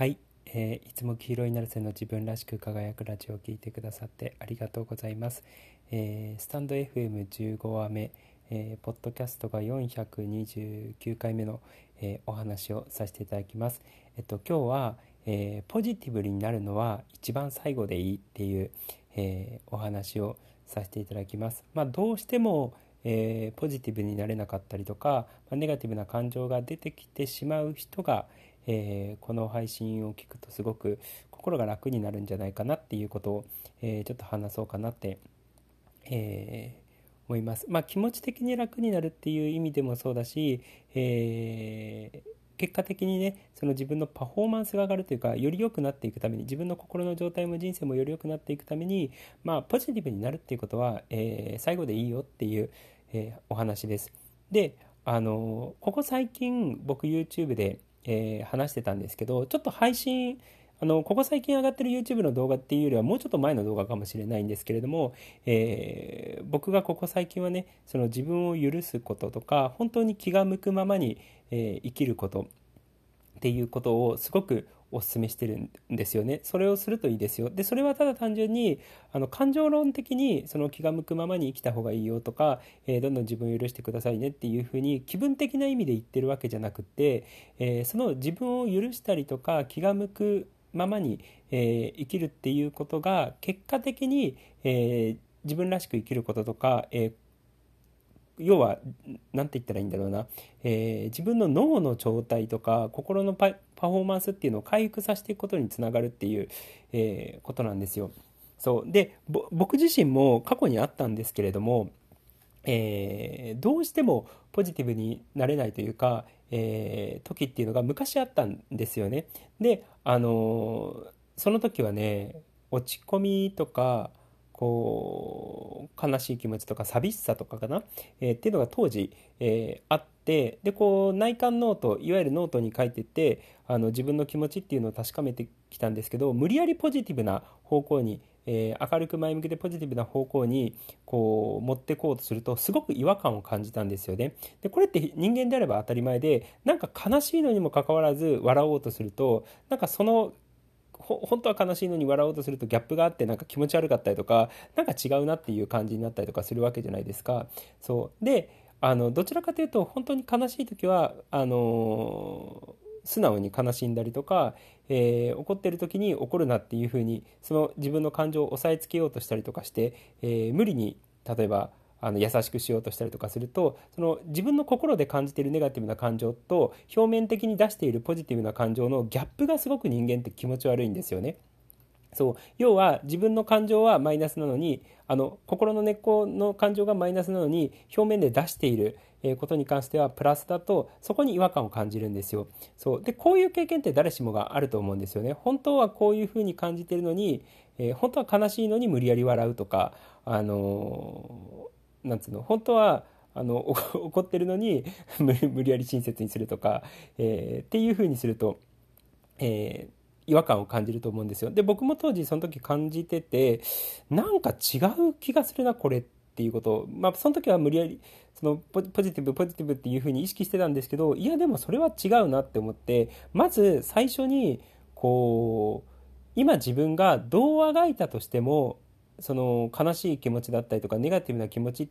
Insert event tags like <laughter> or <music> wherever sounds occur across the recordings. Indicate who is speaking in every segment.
Speaker 1: はい、えー、いつも黄色いナルセの自分らしく輝くラジオを聴いてくださってありがとうございます。えー、スタンド FM15 話目、えー、ポッドキャストが429回目の、えー、お話をさせていただきます。えっと今日は、えー、ポジティブになるのは一番最後でいいっていう、えお話をさせていただきます。まあ、どうしてもえー、ポジティブになれなかったりとか、まあ、ネガティブな感情が出てきてしまう人が、えー、この配信を聞くとすごく心が楽になるんじゃないかなっていうことを、えー、ちょっと話そうかなって、え思います。まあ、気持ち的に楽になるっていう意味でもそうだし、え結果的にねその自分のパフォーマンスが上がるというかより良くなっていくために自分の心の状態も人生もより良くなっていくためにまあポジティブになるっていうことは、え、最後でいいよっていう、え、お話です。であのここ最近僕 YouTube で、えー、話してたんですけどちょっと配信あのここ最近上がってる YouTube の動画っていうよりはもうちょっと前の動画かもしれないんですけれども、えー、僕がここ最近はねその自分を許すこととか本当に気が向くままに、えー、生きることっていうことをすごくお勧めしてるんですよね。それをするといいですよ。で、それはただ単純に、あの、感情論的にその気が向くままに生きた方がいいよとか、えー、どんどん自分を許してくださいねっていうふうに気分的な意味で言ってるわけじゃなくて、えー、その自分を許したりとか気が向くままに、えー、生きるっていうことが結果的に、え自分らしく生きることとか、え要は何て言ったらいいんだろうな、えー、自分の脳の状態とか心のパフォーマンスっていうのを回復させていくことにつながるっていう、えー、ことなんですよ。そうで僕自身も過去にあったんですけれども、えー、どうしてもポジティブになれないというか、え、時っていうのが昔あったんですよね。であのその時はね落ち込みとかこう悲しい気持ちとか寂しさとかかな、えー、っていうのが当時、えー、あってでこう内観ノートいわゆるノートに書いててあの自分の気持ちっていうのを確かめてきたんですけど無理やりポジティブな方向に、えー、明るく前向きでポジティブな方向にこう持ってこうとするとすごく違和感を感じたんですよね。でこれって人間であれば当たり前でなんか悲しいのにもかかわらず笑おうとするとなんかその本当は悲しいのに笑おうとするとギャップがあってなんか気持ち悪かったりとかなんか違うなっていう感じになったりとかするわけじゃないですか。そうであのどちらかというと本当に悲しい時はあの素直に悲しんだりとか、えー、怒ってる時に怒るなっていうふうにその自分の感情を抑えつけようとしたりとかして、えー、無理に例えばあの優しくしようとしたりとかするとその自分の心で感じているネガティブな感情と表面的に出しているポジティブな感情のギャップがすごく人間って気持ち悪いんですよね。そう要は自分の感情はマイナスなのにあの心の根っこの感情がマイナスなのに表面で出していることに関してはプラスだとそこに違和感を感じるんですよ。そうでこういう経験って誰しもがあると思うんですよね。本当はこういうふうに感じてるのに、えー、本当は悲しいのに無理やり笑うとか、あのなんつうの本当はあの <laughs> 怒ってるのに <laughs> 無理やり親切にするとか、えー、っていうふうにすると、えー、違和感を感じると思うんですよ。で僕も当時その時感じててなんか違う気がするなこれっていうことまあその時は無理やりそのポジティブポジティブっていうふうに意識してたんですけどいやでもそれは違うなって思ってまず最初にこう今自分がどうあがいたとしてもその悲しい気持ちだったりとかネガティブな気持ちっ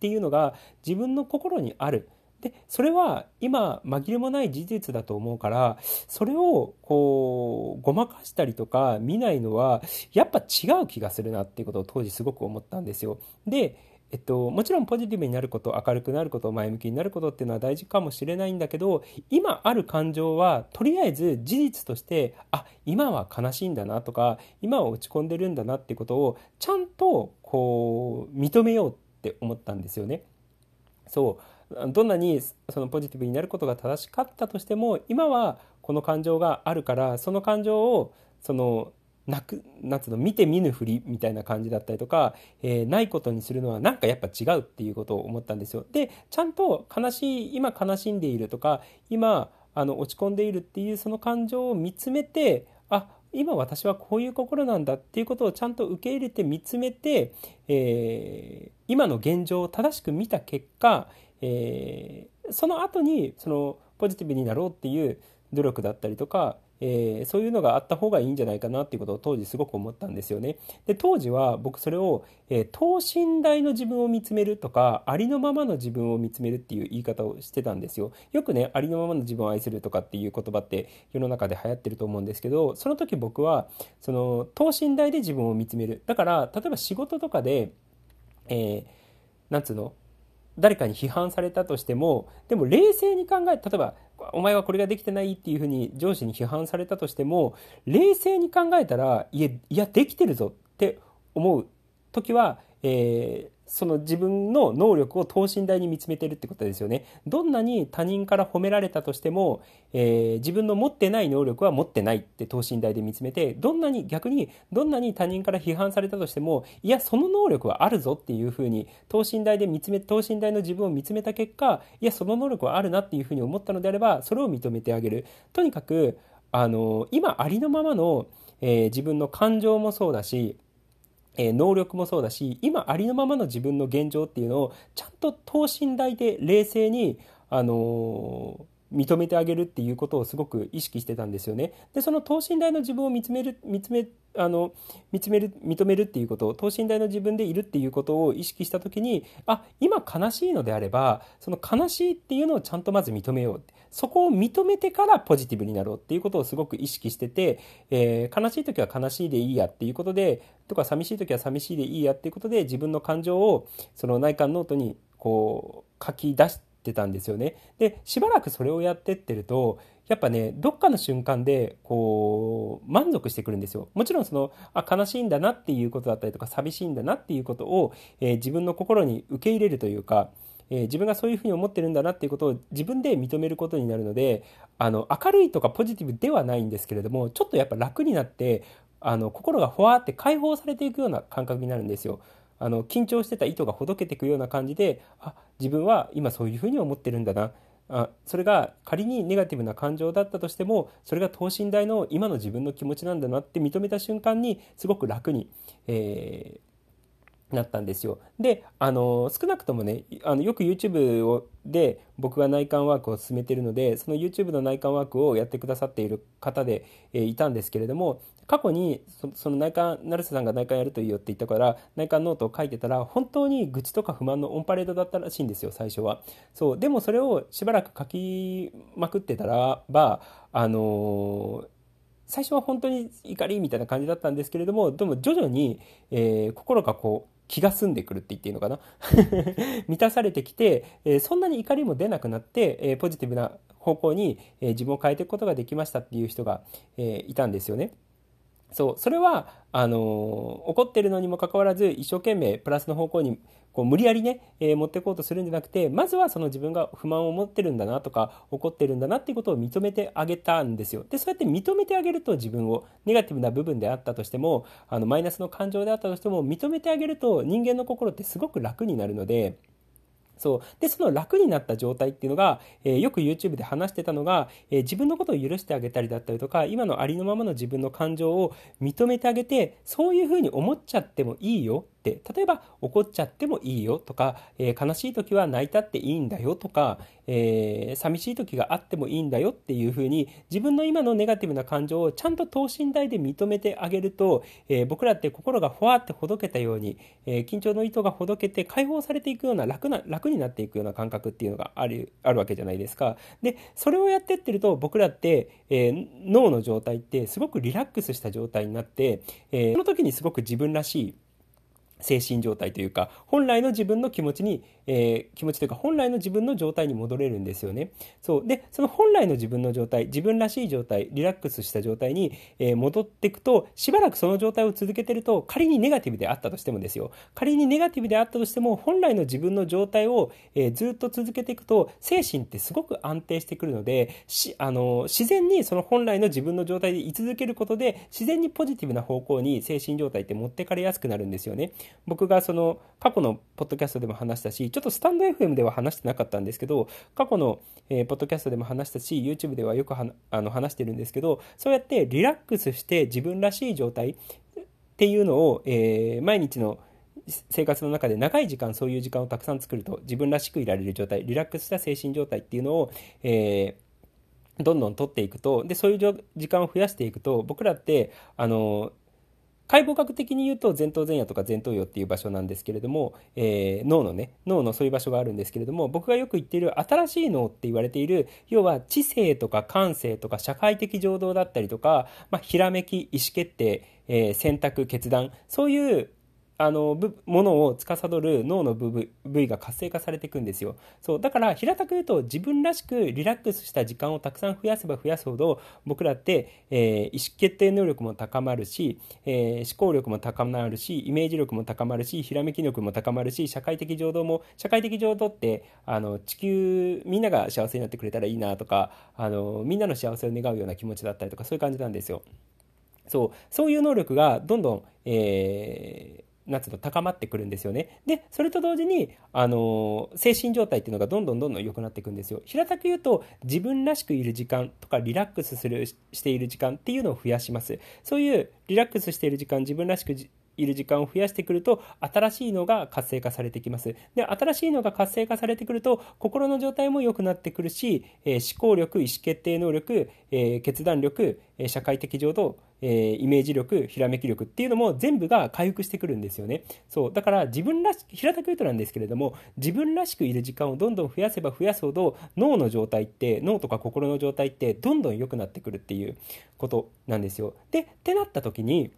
Speaker 1: ていうのが自分の心にある。でそれは今紛れもない事実だと思うからそれをこうごまかしたりとか見ないのはやっぱ違う気がするなっていうことを当時すごく思ったんですよ。でえっと、もちろんポジティブになること明るくなること前向きになることっていうのは大事かもしれないんだけど今ある感情はとりあえず事実としてあ今は悲しいんだなとか今は落ち込んでるんだなってことをちゃんとこう認めようって思ったんですよね。そうどんなにそのポジティブになることが正しかったとしても今はこの感情があるからその感情をそのなくなんつうの見て見ぬふりみたいな感じだったりとか、えー、ないことにするのはなんかやっぱ違うっていうことを思ったんですよ。でちゃんと悲しい今悲しんでいるとか今あの落ち込んでいるっていうその感情を見つめてあ今私はこういう心なんだっていうことをちゃんと受け入れて見つめて、えー、今の現状を正しく見た結果、えー、その後にそのポジティブになろうっていう努力だったりとかえー、そういうのがあった方がいいんじゃないかなっていうことを当時すごく思ったんですよね。で当時は僕それを、えー、等身大の自分を見つめるとかありのままの自分を見つめるっていう言い方をしてたんですよ。よくねありのままの自分を愛するとかっていう言葉って世の中で流行ってると思うんですけどその時僕はその等身大で自分を見つめるだから例えば仕事とかで、えー、なんつうの？誰かに批判されたとしてもでも冷静に考え例えばお前はこれができてないっていうふうに上司に批判されたとしても冷静に考えたらいやいやできてるぞって思う時は、えー、その自分の能力を等身大に見つめてるってことですよね。どんなに他人から褒められたとしても、えー、自分の持ってない能力は持ってないって等身大で見つめて、どんなに逆にどんなに他人から批判されたとしても、いや、その能力はあるぞっていうふうに等身大で見つめ、等身大の自分を見つめた結果、いや、その能力はあるなっていうふうに思ったのであれば、それを認めてあげる。とにかく、あの、今ありのままの、えー、自分の感情もそうだし、え能力もそうだし今ありのままの自分の現状っていうのをちゃんと等身大で冷静に、あの認めてあげるっていうことをすごく意識してたんですよね。でその等身大の自分を見つめる見つめあの見つめる認めるっていうことを等身大の自分でいるっていうことを意識した時にあ今悲しいのであればその悲しいっていうのをちゃんとまず認めようそこを認めてからポジティブになろうっていうことをすごく意識してて、えー、悲しい時は悲しいでいいやっていうことでとか寂しい時は寂しいでいいやっていうことで自分の感情をその内観ノートにこう書き出してたんですよね。でしばらくそれをやってってるとやっぱねどっかの瞬間でこう満足してくるんですよもちろんそのあ悲しいんだなっていうことだったりとか寂しいんだなっていうことを、えー、自分の心に受け入れるというか、え、自分がそういうふうに思ってるんだなっていうことを自分で認めることになるのであの明るいとかポジティブではないんですけれどもちょっとやっぱ楽になってあの心がふわって解放されていくような感覚になるんですよ。あの緊張してた糸がほどけていくような感じであ自分は今そういうふうに思ってるんだな。あそれが仮にネガティブな感情だったとしてもそれが等身大の今の自分の気持ちなんだなって認めた瞬間にすごく楽に、え、なったんですよ。であの少なくともねあのよく YouTube をで僕が内観ワークを進めているのでその YouTube の内観ワークをやってくださっている方で、えー、いたんですけれども過去にその内観成瀬さんが内観やるといいよって言ったから内観ノートを書いてたら本当に愚痴とか不満のオンパレードだったらしいんですよ最初はそうでもそれをしばらく書きまくってたらばあのー最初は本当に怒りみたいな感じだったんですけれどもでも徐々に、えー、心がこう気が済んでくるって言っていいのかな？<laughs> 満たされてきて、えー、そんなに怒りも出なくなって、えー、ポジティブな方向に、え自分を変えていくことができましたっていう人が、えいたんですよね。そうそれはあの怒ってるのにもかかわらず一生懸命プラスの方向にこう無理やりね、えー、持っていこうとするんじゃなくてまずはその自分が不満を持ってるんだなとか怒ってるんだなっていうことを認めてあげたんですよ。でそうやって認めてあげると自分をネガティブな部分であったとしてもあのマイナスの感情であったとしても認めてあげると人間の心ってすごく楽になるのでそう。で、その楽になった状態っていうのが、えー、よく YouTube で話してたのが、えー、自分のことを許してあげたりだったりとか、今のありのままの自分の感情を認めてあげて、そういうふうに思っちゃってもいいよって例えば怒っちゃってもいいよとか、えー、悲しい時は泣いたっていいんだよとか、えー、寂しい時があってもいいんだよっていうふうに自分の今のネガティブな感情をちゃんと等身大で認めてあげると、えー、僕らって心がふわってほどけたように、え緊張の糸がほどけて解放されていくような楽な楽になっていくような感覚っていうのがあるあるわけじゃないですか。でそれをやってってると僕らって、え脳の状態ってすごくリラックスした状態になって、えその時にすごく自分らしい精神状態というか本来の自分の気持ちに、えー、気持ちというか本来の自分の状態に戻れるんですよね。そう。でその本来の自分の状態自分らしい状態リラックスした状態に、えー、戻っていくとしばらくその状態を続けてると仮にネガティブであったとしてもですよ。仮にネガティブであったとしても本来の自分の状態を、えー、ずっと続けていくと精神ってすごく安定してくるのでしあの自然にその本来の自分の状態で居続けることで自然にポジティブな方向に精神状態って持ってかれやすくなるんですよね。僕がその過去のポッドキャストでも話したしちょっとスタンド FM では話してなかったんですけど過去の、ポッドキャストでも話したし YouTube ではよくはあの話してるんですけどそうやってリラックスして自分らしい状態っていうのを、えー、毎日の生活の中で長い時間そういう時間をたくさん作ると自分らしくいられる状態リラックスした精神状態っていうのを、えーどんどん取っていくとでそういう時間を増やしていくと僕らってあの解剖学的に言うと前頭前野とか前頭葉っていう場所なんですけれども、えー、脳のね脳のそういう場所があるんですけれども僕がよく言っている新しい脳って言われている要は知性とか感性とか社会的情動だったりとか、まあ、ひらめき意思決定、えー、選択決断そういうあのものを司る脳の部位が活性化されていくんですよそうだから平たく言うと自分らしくリラックスした時間をたくさん増やせば増やすほど僕らって、えー、意思決定能力も高まるし、えー、思考力も高まるしイメージ力も高まるしひらめき力も高まるし社会的情動も社会的情動ってあの地球みんなが幸せになってくれたらいいなとかあのみんなの幸せを願うような気持ちだったりとかそういう感じなんですよ。そうそういう能力がどんどん、えーなんつうの高まってくるんですよね。で、それと同時に、あの精神状態っていうのがどんどんどんどん良くなっていくんですよ。平たく言うと、自分らしくいる時間とか、リラックスする、している時間っていうのを増やします。そういうリラックスしている時間、自分らしくいる時間を増やしてくると新しいのが活性化されてきますで新しいのが活性化されてくると心の状態も良くなってくるし、えー、思考力意思決定能力、えー、決断力、えー、社会的情動えイメージ力、ひらめき力っていうのも全部が回復してくるんですよね。そう。だから自分らしく、平たく言うとなんですけれども、自分らしくいる時間をどんどん増やせば増やすほど、脳の状態って、脳とか心の状態ってどんどん良くなってくるっていうことなんですよ。で、ってなった時に、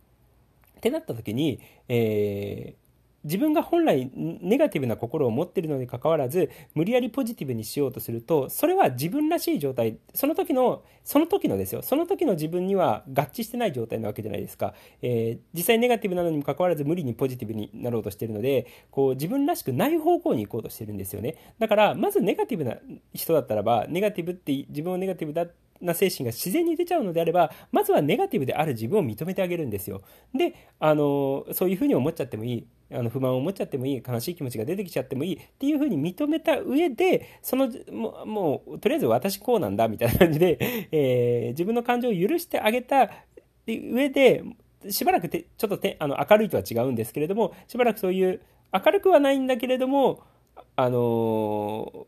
Speaker 1: ってなった時に、えー、自分が本来ネガティブな心を持っているのにかかわらず無理やりポジティブにしようとするとそれは自分らしい状態その時のその時のですよ。その時の自分には合致してない状態なわけじゃないですか、えー、実際ネガティブなのにもかかわらず無理にポジティブになろうとしているのでこう自分らしくない方向に行こうとしてるんですよね。だからまずネガティブな人だったらばネガティブって自分をネガティブだってな精神が自然に出ちゃうのであれば、まずはネガティブである自分を認めてあげるんですよ。で、あの、そういうふうに思っちゃってもいい。あの不満を持っちゃってもいい悲しい気持ちが出てきちゃってもいいっていうふうに認めた上でそのももうとりあえず私こうなんだみたいな感じで、<laughs> えー、自分の感情を許してあげた上でしばらくてちょっとてあの明るいとは違うんですけれどもしばらくそういう明るくはないんだけれどもあの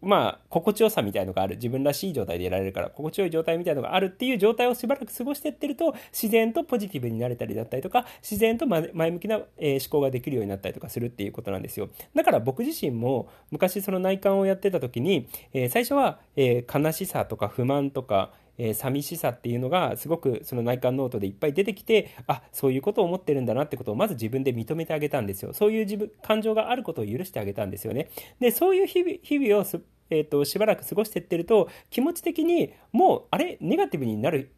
Speaker 1: まあ、心地よさみたいのがある。自分らしい状態でいられるから、心地よい状態みたいのがあるっていう状態をしばらく過ごしてってると、自然とポジティブになれたりだったりとか、自然と前向きな、え思考ができるようになったりとかするっていうことなんですよ。だから僕自身も、昔その内観をやってた時に、え最初は、え悲しさとか不満とか、えー、寂しさっていうのがすごくその内観ノートでいっぱい出てきてあそういうことを思ってるんだなってことをまず自分で認めてあげたんですよ。そういう自分感情があることを許してあげたんですよね。でそういう日々日々をえーと、しばらく過ごしてってると気持ち的にもうあれ？ネガティブになる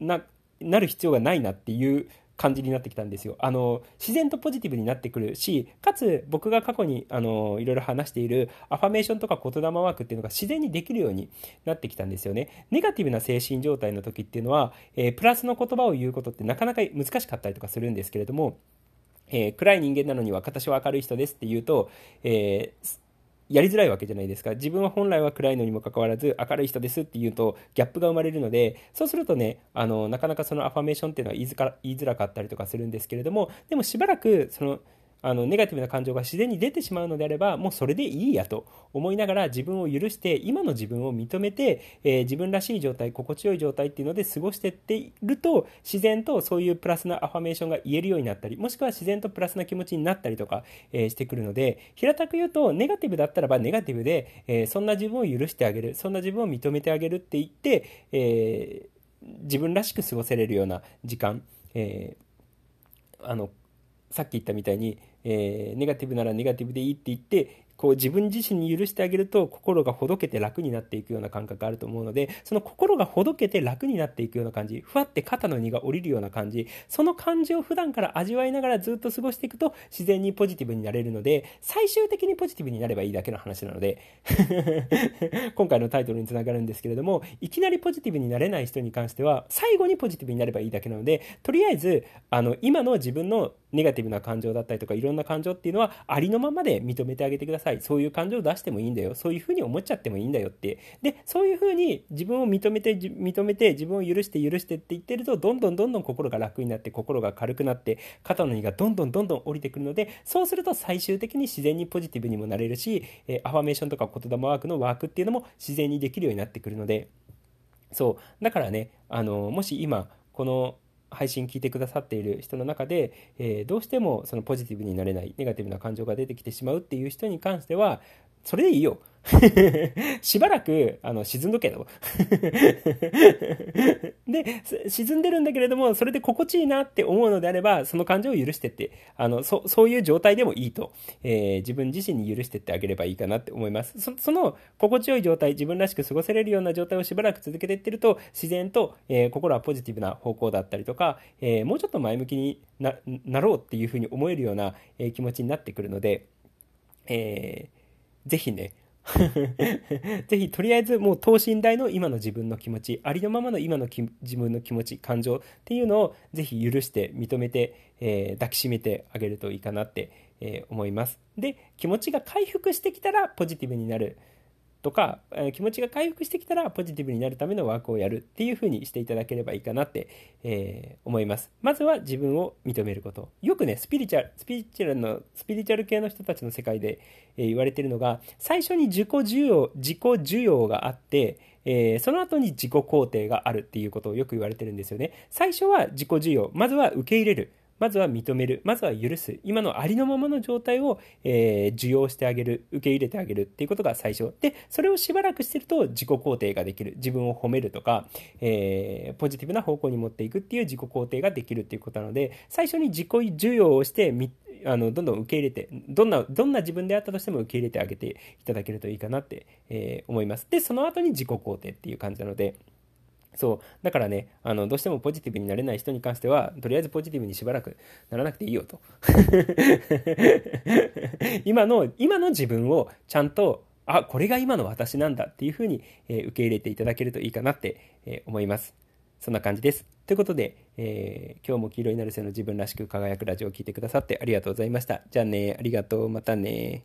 Speaker 1: ななる必要がないなっていう感じになってきたんですよ。あの、自然とポジティブになってくるし、かつ僕が過去にあのいろいろ話しているアファメーションとか言霊ワークっていうのが自然にできるようになってきたんですよね。ネガティブな精神状態の時っていうのは、えー、プラスの言葉を言うことってなかなか難しかったりとかするんですけれども、えー、暗い人間なのには私は明るい人ですって言うと、えーやりづらいわけじゃないですか。自分は本来は暗いのにもかかわらず明るい人ですって言うとギャップが生まれるので、そうするとね、あの、なかなかそのアファメーションっていうのは言いづらかったりとかするんですけれども、でもしばらくその、あのネガティブな感情が自然に出てしまうのであればもうそれでいいやと思いながら自分を許して今の自分を認めて、えー、自分らしい状態心地よい状態っていうので過ごしてっていると自然とそういうプラスなアファメーションが言えるようになったりもしくは自然とプラスな気持ちになったりとか、えー、してくるので平たく言うとネガティブだったらばネガティブで、えー、そんな自分を許してあげるそんな自分を認めてあげるって言って、え自分らしく過ごせれるような時間、えあのさっき言ったみたいに、えー、ネガティブならネガティブでいいって言ってこう自分自身に許してあげると心がほどけて楽になっていくような感覚があると思うのでその心がほどけて楽になっていくような感じふわって肩の荷が下りるような感じその感じを普段から味わいながらずっと過ごしていくと自然にポジティブになれるので最終的にポジティブになればいいだけの話なので <laughs> 今回のタイトルにつながるんですけれどもいきなりポジティブになれない人に関しては最後にポジティブになればいいだけなのでとりあえずあの今の自分のネガティブな感情だったりとかいろんな感情っていうのはありのままで認めてあげてください。そういう感情を出してもいいんだよ。そういうふうに思っちゃってもいいんだよって。でそういうふうに自分を認めて認めて自分を許して許してって言ってるとどんどんどんどん心が楽になって心が軽くなって肩の荷がどんどんどんどん降りてくるのでそうすると最終的に自然にポジティブにもなれるし、えアファメーションとか言霊ワークのワークっていうのも自然にできるようになってくるので。そう。だからねあのもし今この配信聞いてくださっている人の中で、えー、どうしてもそのポジティブになれないネガティブな感情が出てきてしまうっていう人に関してはそれでいいよ <laughs> しばらく、あの、沈んどけど。<laughs> で、沈んでるんだけれども、それで心地いいなって思うのであれば、その感情を許してって、あの、そ、そういう状態でもいいと、えー、自分自身に許してってあげればいいかなって思います。そその、心地よい状態、自分らしく過ごせれるような状態をしばらく続けていってると、自然と、えー、心はポジティブな方向だったりとか、えー、もうちょっと前向きにななろうっていうふうに思えるような、え気持ちになってくるので、えー、ぜひね、<laughs> ぜひとりあえずもう等身大の今の自分の気持ちありのままの今の自分の気持ち感情っていうのをぜひ許して認めて、えー、抱きしめてあげるといいかなって、えー、思います。で気持ちが回復してきたらポジティブになるとか、え気持ちが回復してきたらポジティブになるためのワークをやるっていう風にしていただければいいかなって、えー、思います。まずは自分を認めること。よくね、スピリチュアル、スピリチュアルの、スピリチュアル系の人たちの世界で、えー、言われてるのが、最初に自己需要、自己需要があって、えー、その後に自己肯定があるっていうことをよく言われてるんですよね。最初は自己需要、まずは受け入れる。まずは認める。まずは許す。今のありのままの状態を、えー、受容してあげる。受け入れてあげるっていうことが最初。で、それをしばらくしてると自己肯定ができる。自分を褒めるとか、えー、ポジティブな方向に持っていくっていう自己肯定ができるっていうことなので、最初に自己受容をして、あのどんどん受け入れてどんなどんな自分であったとしても受け入れてあげていただけるといいかなって、えー、思いますでその後に自己肯定っていう感じなのでそう。だからね、あの、どうしてもポジティブになれない人に関しては、とりあえずポジティブにしばらくならなくていいよと。<laughs> 今の、今の自分をちゃんと、あ、これが今の私なんだっていうふうに、えー、受け入れていただけるといいかなって、えー、思います。そんな感じです。ということで、えー、今日も黄色いなるせの自分らしく輝くラジオを聴いてくださってありがとうございました。じゃあね、ありがとう、またね。